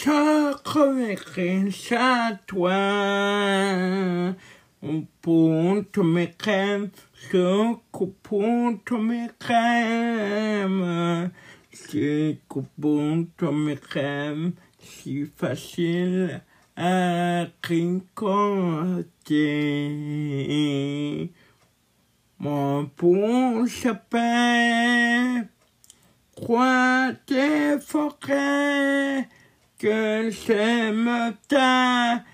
Je reverrai à toi. Pour tous mes crèmes, je pour tous mes crèmes. Je pour tous mes crèmes, si facile à tricoter. Mon bon sapin, crois tes forêts, que j'aime ta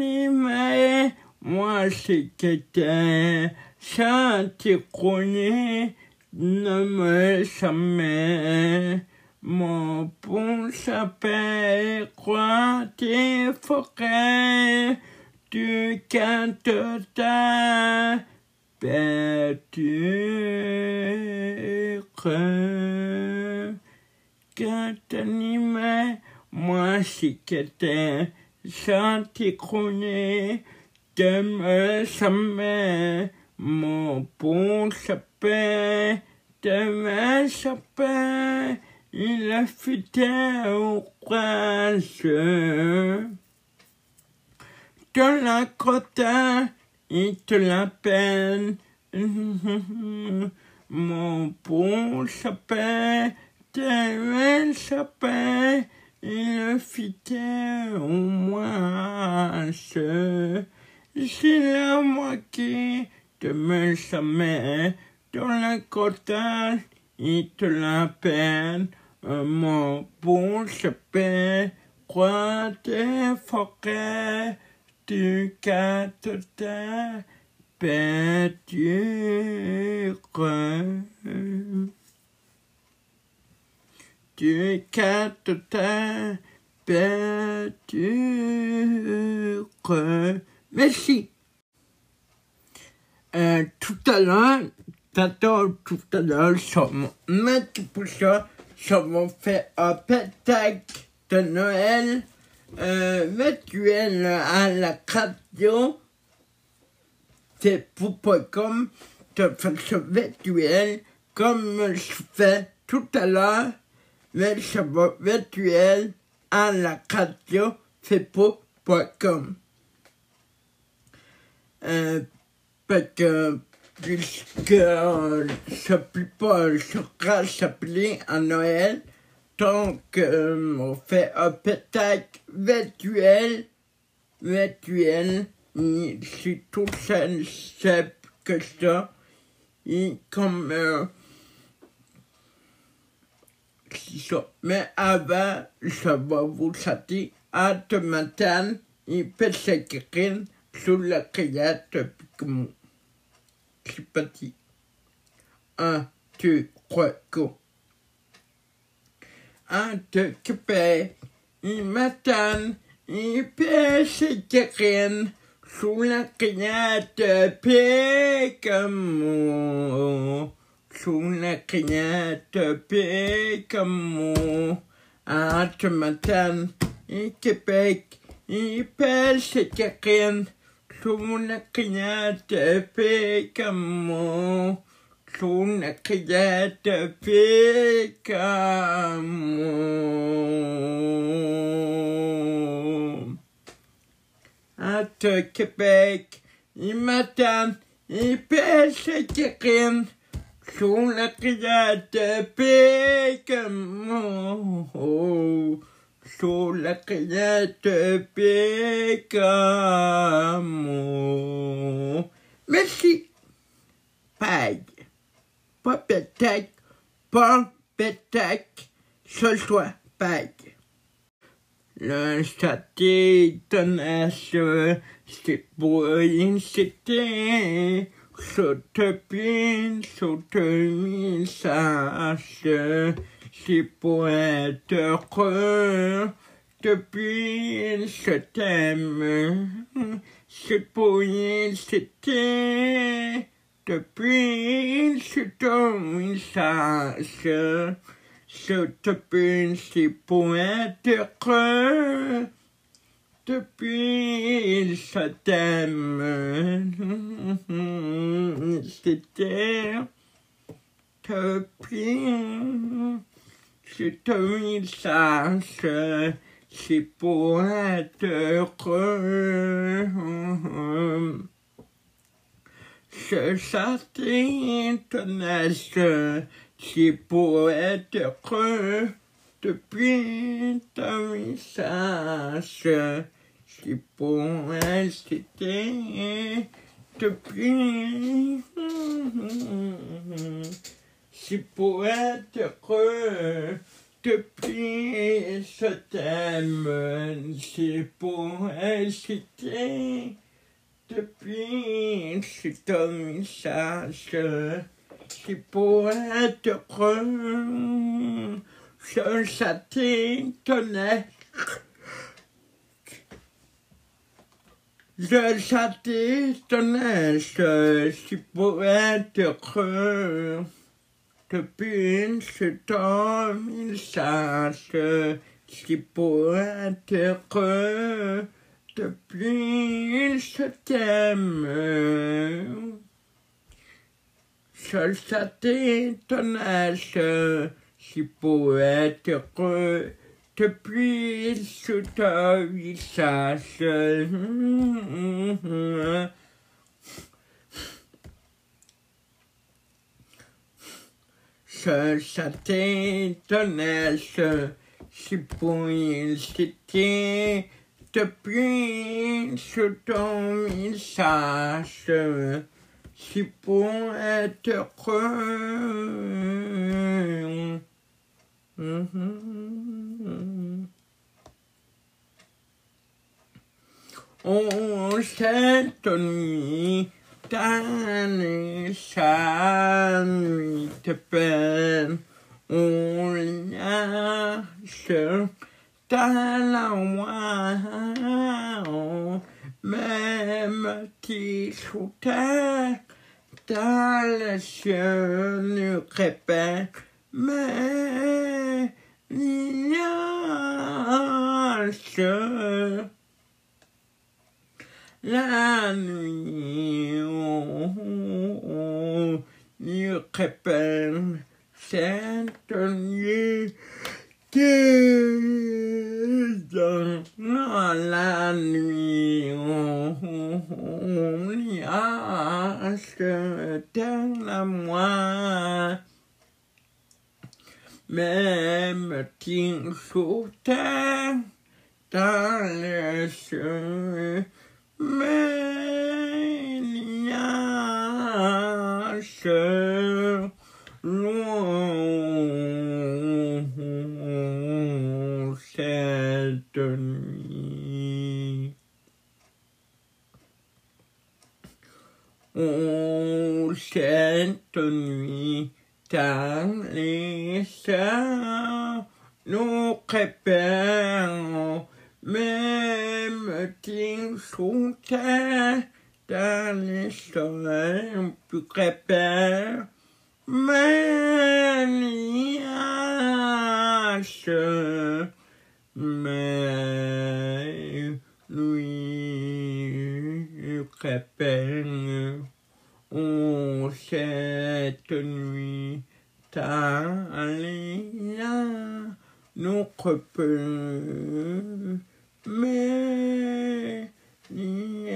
y met, moi c'est que t'es chantier ne me jamais. Mon bon sapin, crois tes forêts, tu cantes ta peinture. Quand t'animais, moi si que t'es chantier de me jamais. Mon bon sapin, de me sapin, il a fêté au prince. De la côte, il te la peine. Mon bon sapin, me sapin, il fêté au moins. C'est la moitié de mes sommeils dans la côte, il te la peine, mon bon sapin, crois tes forêts, captes ta peinture. Tu captes ta peinture. Merci. Euh, tout à l'heure, tantôt, tout à l'heure, sur mon maître pour ça, sur mon fait un pétac de Noël, euh, virtuel à la radio, c'est pour.com, de façon virtuelle, comme je fais tout à l'heure, mais mon virtuel à la radio, c'est pour.com. Euh, parce que puisque euh, ça plaît pas sera s'appeler à Noël, donc euh, on fait un pétac virtuel, virtuel, c'est tout simple que ça, et comme euh, ça. Mais avant, ça va vous sortir à ce matin, il peut s'écrire sur la criette comme c'est parti. Un, deux, trois, go. Un, deux, capé. Il m'attend. Il pêche Karine sous la criette comme Sous la Un, tu m'attends. Il Québec. Il Suna criata pecamo, suna criata pecamo. À Québec, il m'attend, il pêche Karine, suna criata pecamo. Sur la criette pécamo. Merci. Pas pétac, ce soit paille. Le châtier tenace, c'est pour inciter, saute pine, saute message c'est pour être heureux depuis ce thème. C'est pour c'était depuis message. Ce depuis c'est pour être heureux depuis ce thème. C'était te prie, c'est un message, c'est pour sortais ton âge, c'est pour être heureux. Depuis ton message, c'est pour être depuis. C'est pour être heureux. Depuis, je t'aime. C'est pour être depuis, c'est ton message. C'est pour être heureux. Je t'étonnais. Je t'étonnais. C'est pour être heureux. Depuis, c'est ton message. C'est pour être heureux. Depuis, je t'aime. Je t'étonnais. C'est pour être heureux. Depuis, je ton visage. Je t'étonnais. C'est pour c'était depuis sur ton message, c'est pour être heureux. Oh, cette nuit, ta nuit te peine, on lâche ta la même qui sous terre, ta le ciel nous répète, mais l'ignace. La nuit, oh, nous répète, cette nuit, dans la nuit, on, y à moi. Même sous terre, dans le ciel, mais Oh, cette nuit, dans les sœurs nous préparons, même qu'ils sont dans les préparent, mais l'IH, mais lui prépare. Oh, cette nuit, léa notre peu, mais l'IH,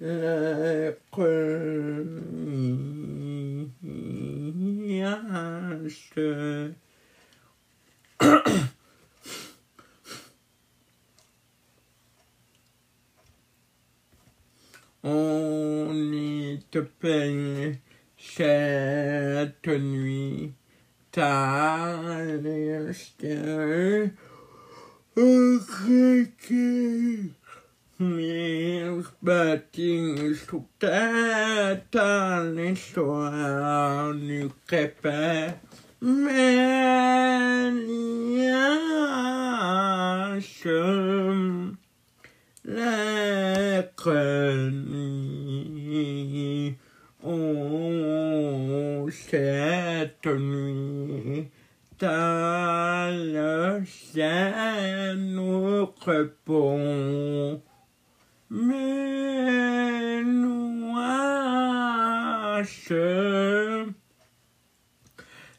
la première. On te peine cette nuit, ta leste, mes bâtiments terre, ta l'histoire du crépin, mais la nuit, oh, cette nuit, ta le ciel nous répond, nous lâche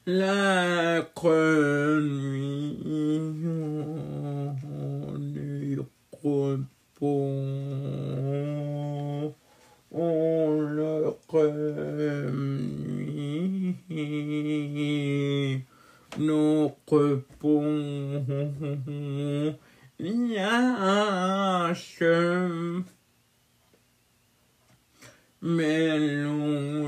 la nuit du repos. On le nuit, nos lâche mais l'on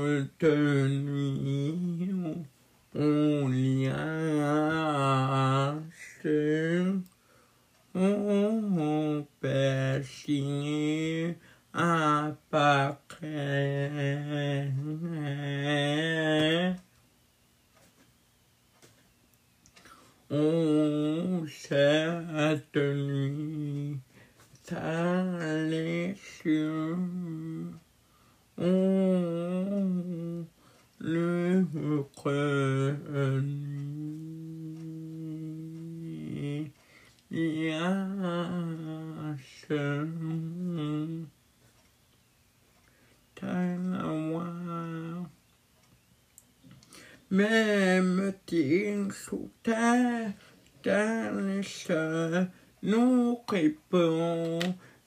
on persigne apparaît on cieux on le nuit lâche même ting sous terre dans les cieux nous répond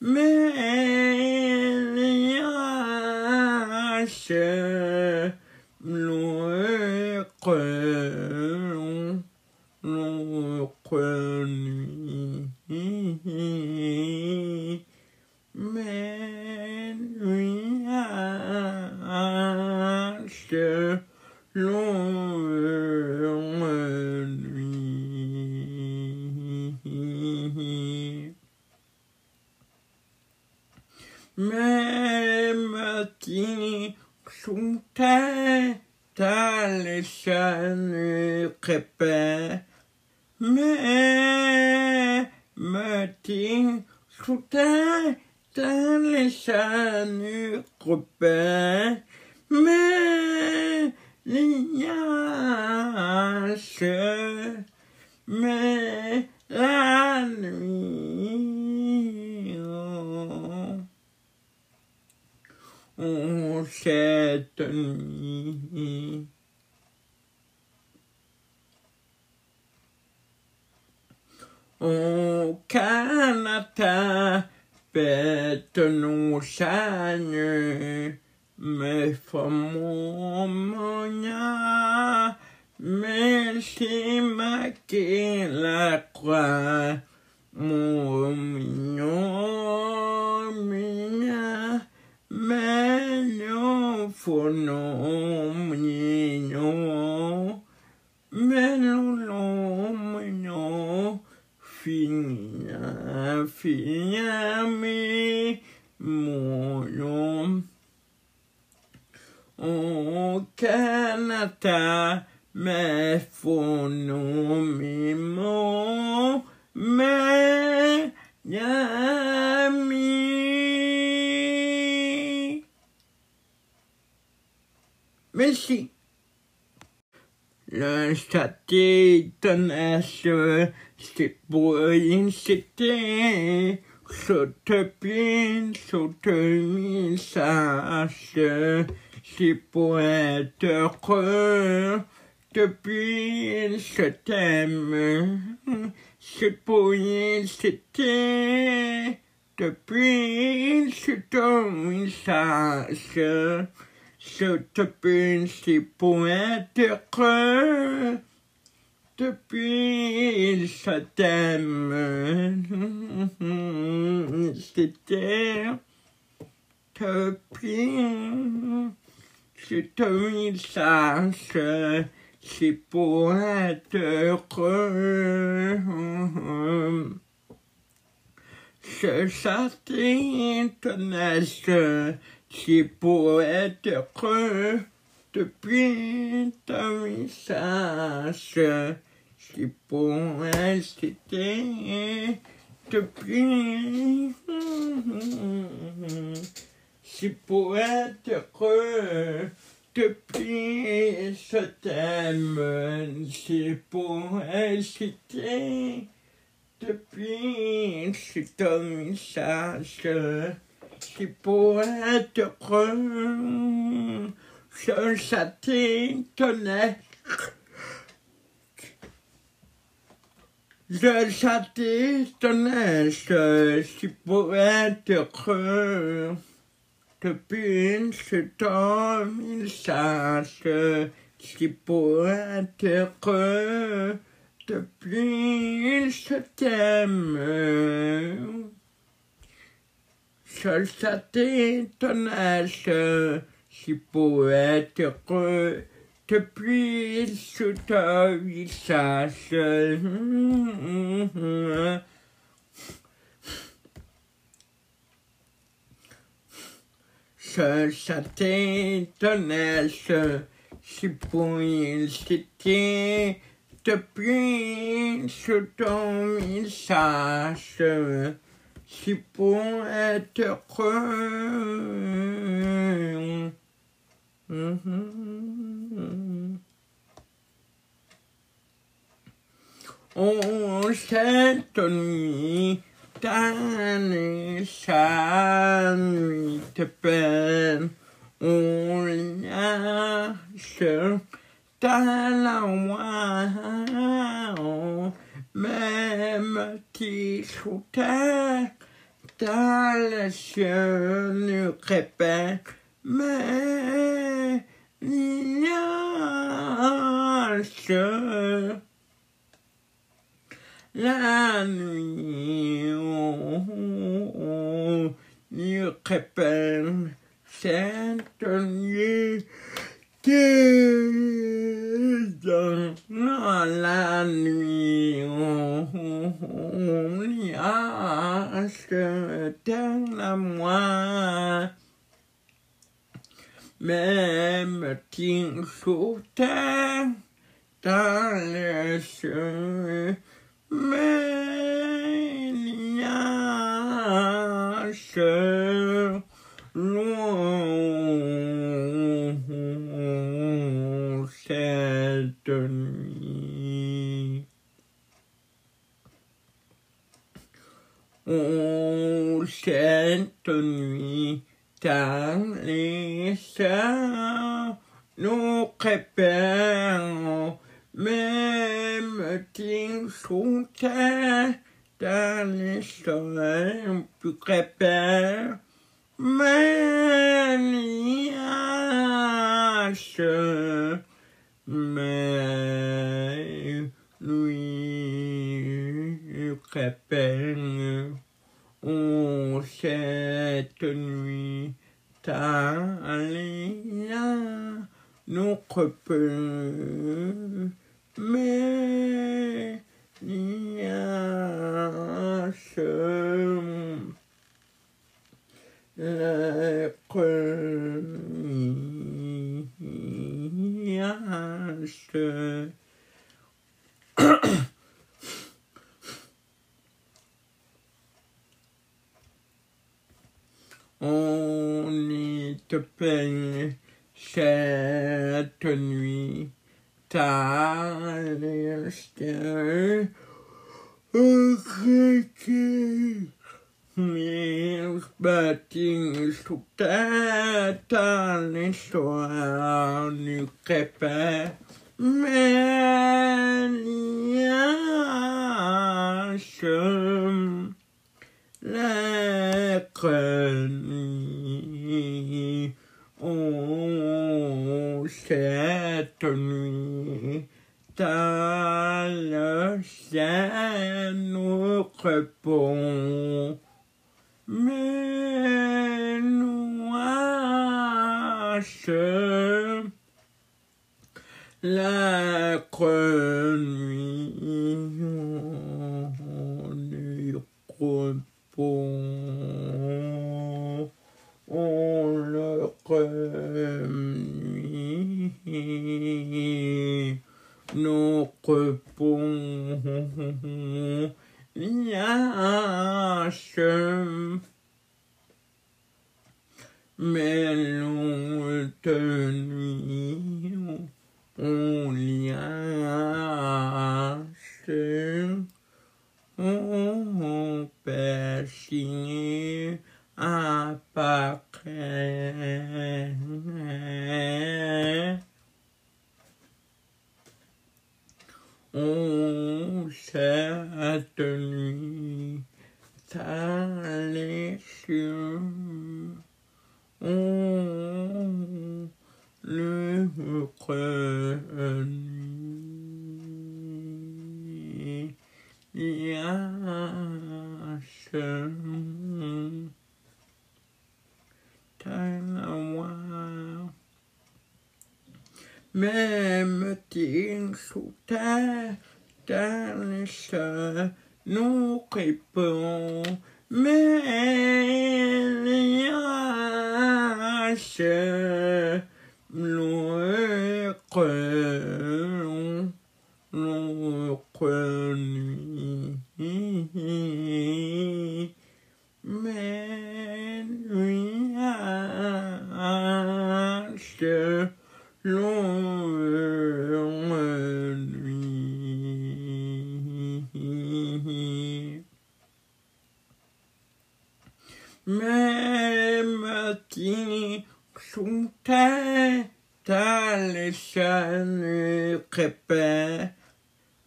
mais lâche le l'on l'on nuit mais nuage l'on nuit même tini mais sous terre dans les chaînes crépait mais l'ignace mais la nuit oh, oh, cette nuit au Canada fête nos chaînes mais famonia mais si marqué la croix mon mignon mignon mais non faut non mignon mais non non mignon finia finia mi mon nom au Canada, mais faut nous mimo, mais yami. Merci. Le statut tenace, c'est pour cité. Saute bien, saute message, c'est pour être heureux. Depuis ce thème, c'est pour cité. Depuis ce ton message, c'est pour être heureux depuis ce thème. C'était depuis c'est message, c'est pour être heureux. Ce satellite c'est pour être heureux depuis ta message. C'est pour rester depuis. C'est pour être heureux depuis ce thème. C'est pour rester depuis c'est un message. C'est pour être heureux. je s'attétonnait. Je s'attétonnais, je suis poète heureux. Depuis ce temps, il sache, je suis poète heureux. Depuis ce t'aime. Je s'attétonnais, je suis poète heureux. Depuis ce temps, il sache. Je s'attétonnais, je suis pour il c'était. Depuis ce temps, il sache. Si pour être heureux. Mhm. Oh, cette nuit, sa nuit peine, on la même sous terre, dans les cieux nous répète, mais lâche la nuit, oh, oh, oh, nous répète cette nuit la nuit, on lâche dans la moi. Même ting sous terre, dans les cieux, mais lâche loin cette nuit. Oh, cette nuit, dans les cieux, nous répérons, même ting sous terre, dans les soleils, tu répères, mais lâche, mais lui répète, oh, cette nuit, Talia, notre peu, mais lâche, première On y te peigne cette nuit, ta liste, Bâtiments sous terre, dans l'histoire du crépin, mais la nuit, oh, cette nuit, dans le ciel nous répond, mais nuage, la nuit, on y répond, on le lâche, mais l'autre nuit, on lâche, on persigne apparaît. Les yeux. Oh, le cœur nuit, yachum, tawa. Même ting sous terre, nous répond, mais cœur nuit, mais nuit. Même si sous terre, t'as les chaînes crépées,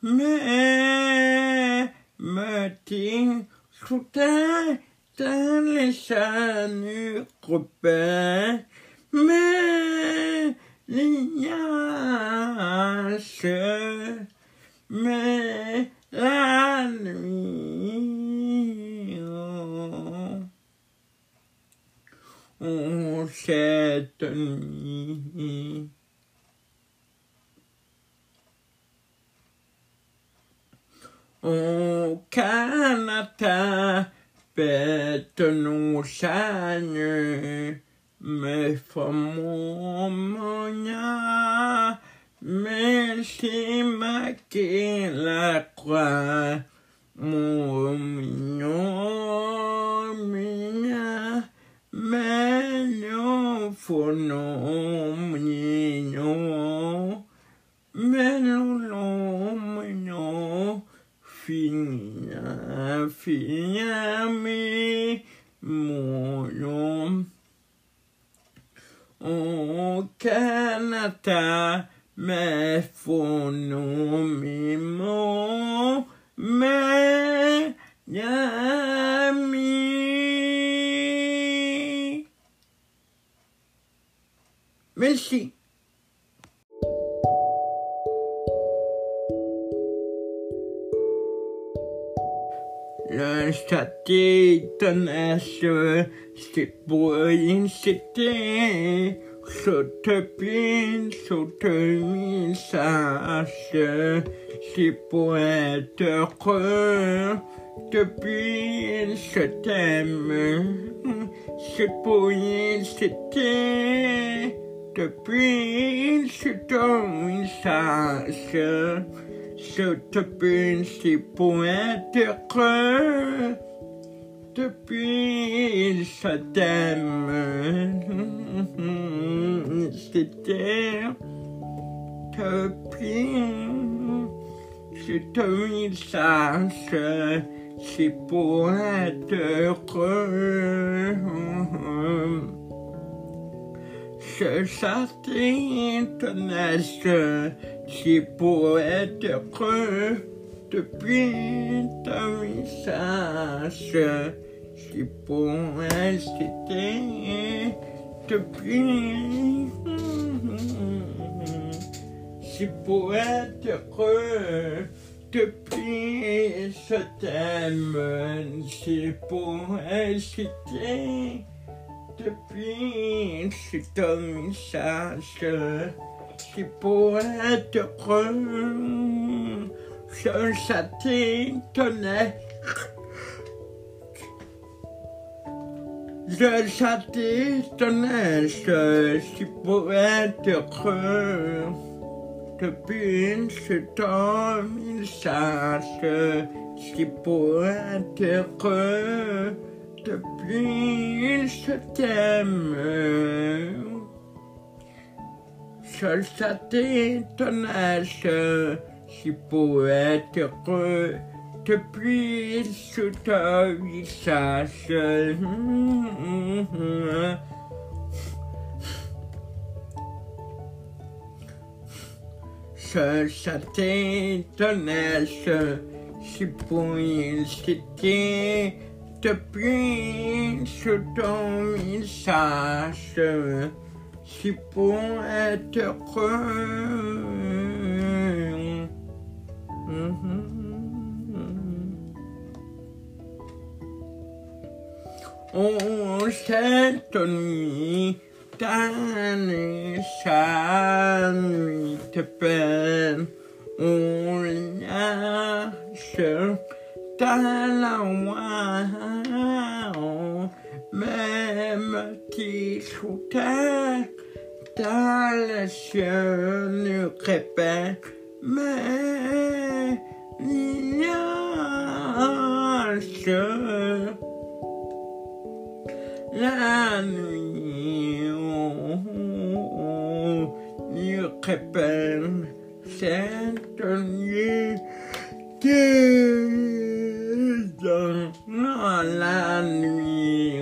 mais me si sous terre, t'as les chaînes crépées, mais l'ignace, mais la nuit. oh. Oh, cette nuit. Au Canada, bête nos chagnes, mais mon monia, mais si ma la croix, mon mignon, mignon, mais non, faut non, mignon, mais non, non, mignon, finia, finia, mais mon nom. Au Canada, mais faut non, mais mon, mais Yami. Merci. Le satellite c'est pour cité. Saute pin, saute message, c'est pour être heureux. Depuis, je t'aime, c'est pour cité. Depuis, c'est ton message. C'est pour être heureux. Depuis, je t'aime. C'était depuis, c'est un message. C'est pour être heureux. Je c'est pour être heureux. Depuis ton message, c'est pour rester depuis. C'est pour être heureux. Depuis, je t'aime, c'est pour rester. Depuis, c'est ton message, pour être heureux. Je t'étonnais. Je t'étonnais, c'est pour être heureux. Depuis, c'est ton message, c'est pour être heureux. Depuis, je t'aime. Seul ça t'étonnait, c'est pour être heureux. Depuis, je te visage. ce châté de neige, si s'était depuis ce ton visage, si pour être. Mhm. Oh, cette nuit, dernière nuit de peine, on même qui sous les cieux ne répète, mais la nuit, oh, oh, cette nuit dans la nuit,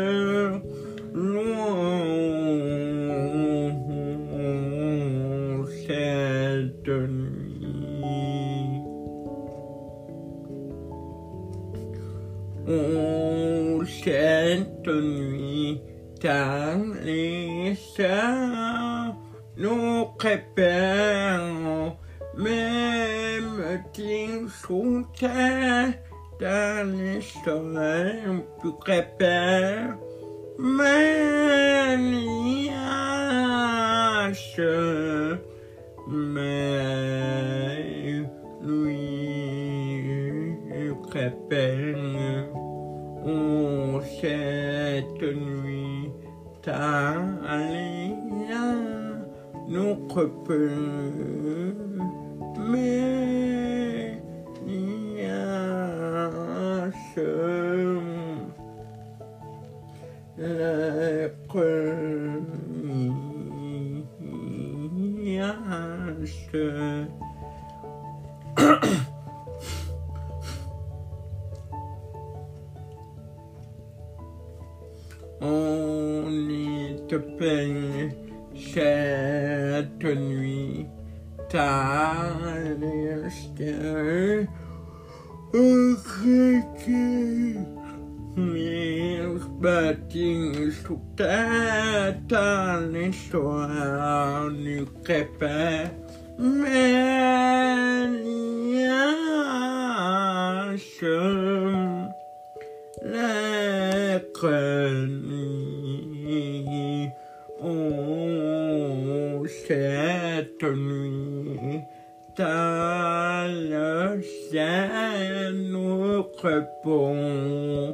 dans les cieux, nous préparons même sous terre, dans les soleils, plus prépare, notre Mille bâtiments sous terre, ta l'histoire du crépin, mais il y a ce la nuit, oh, cette nuit, dans le ciel nous répond,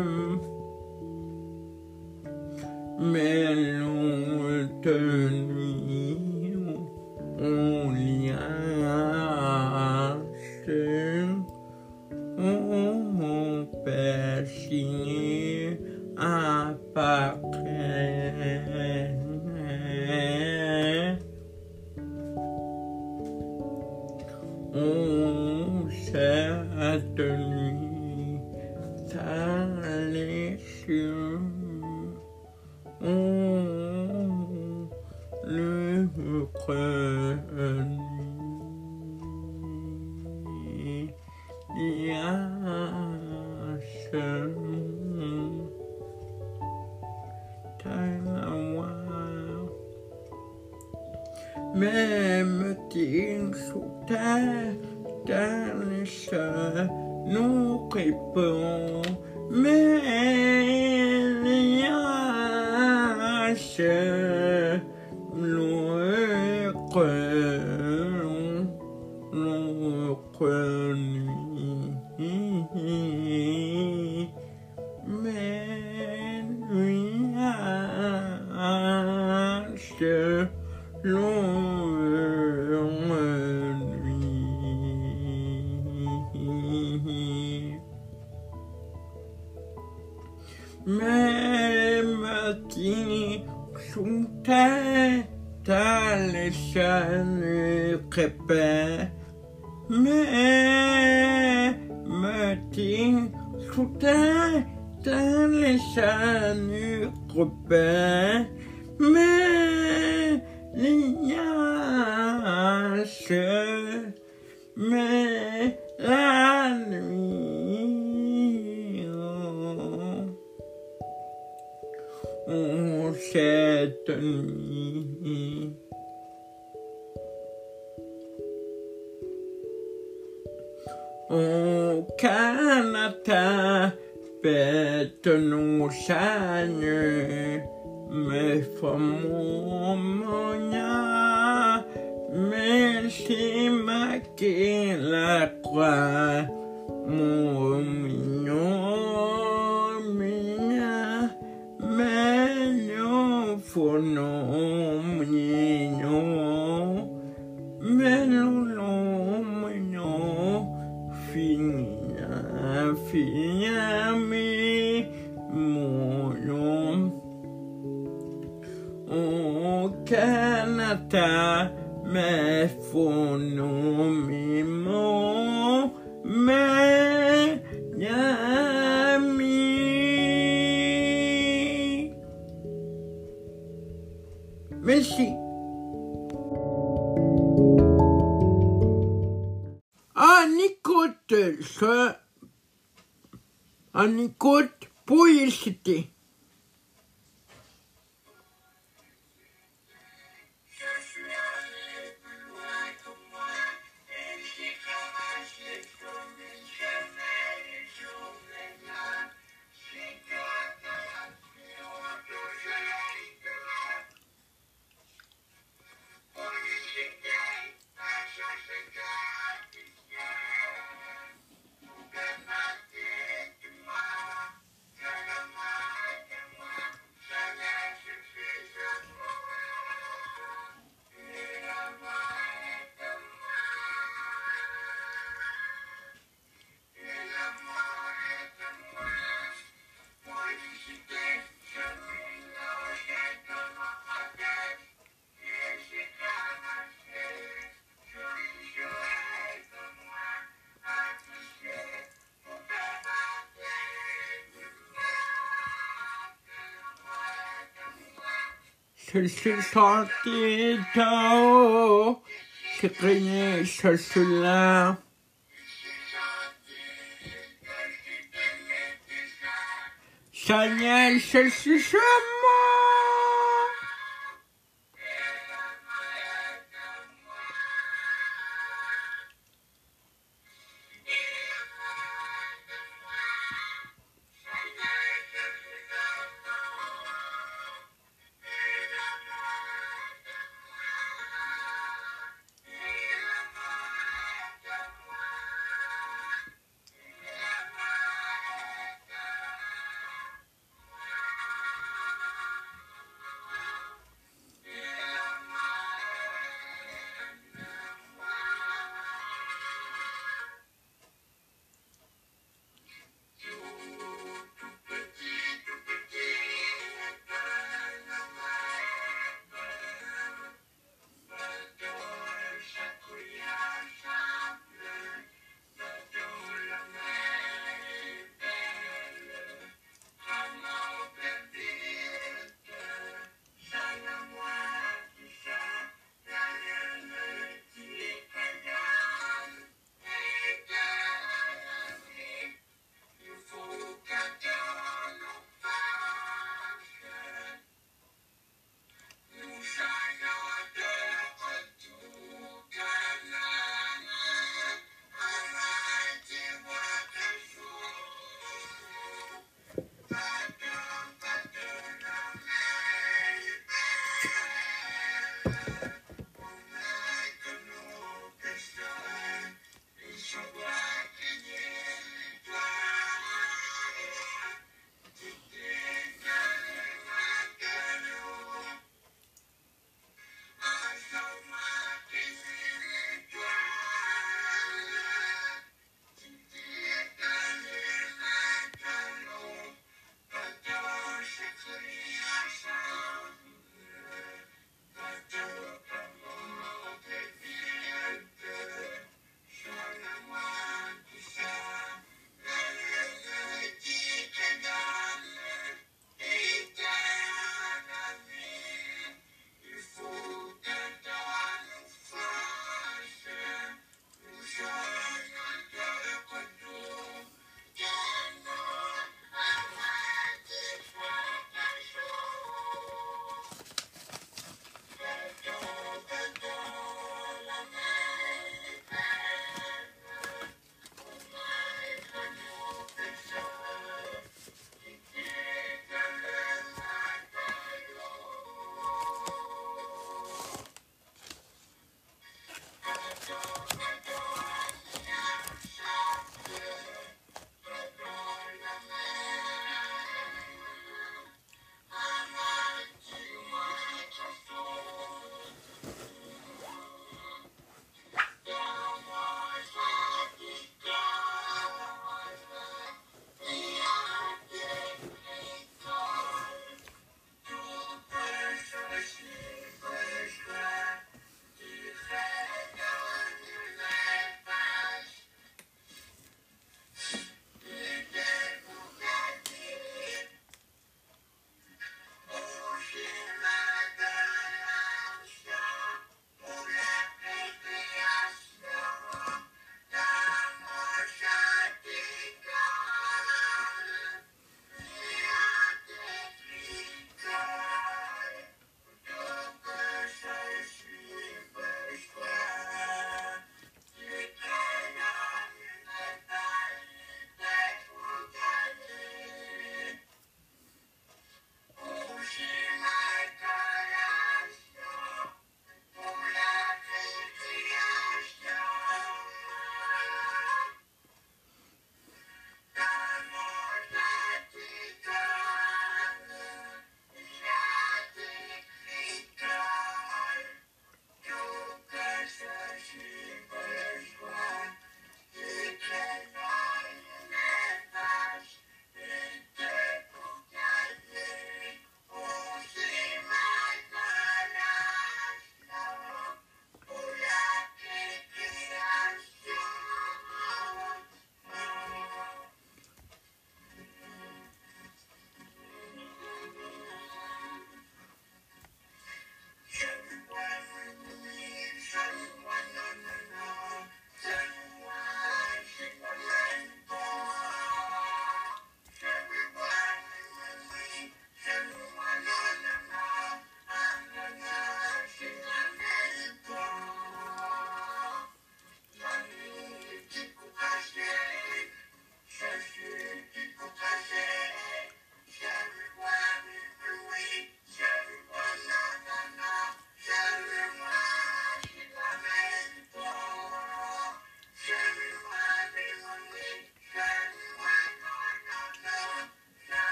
On cette nuit, chaînes crépées. Mais la nuit. Oh, cette nuit. Fête nos chaînes, mais fameux moyen, mais c'est marqué la croix, mon mignon, Merci. On écoute ça. On écoute publicité. Je suis sorti tôt, j'ai crié ce soir. Chanel, je suis.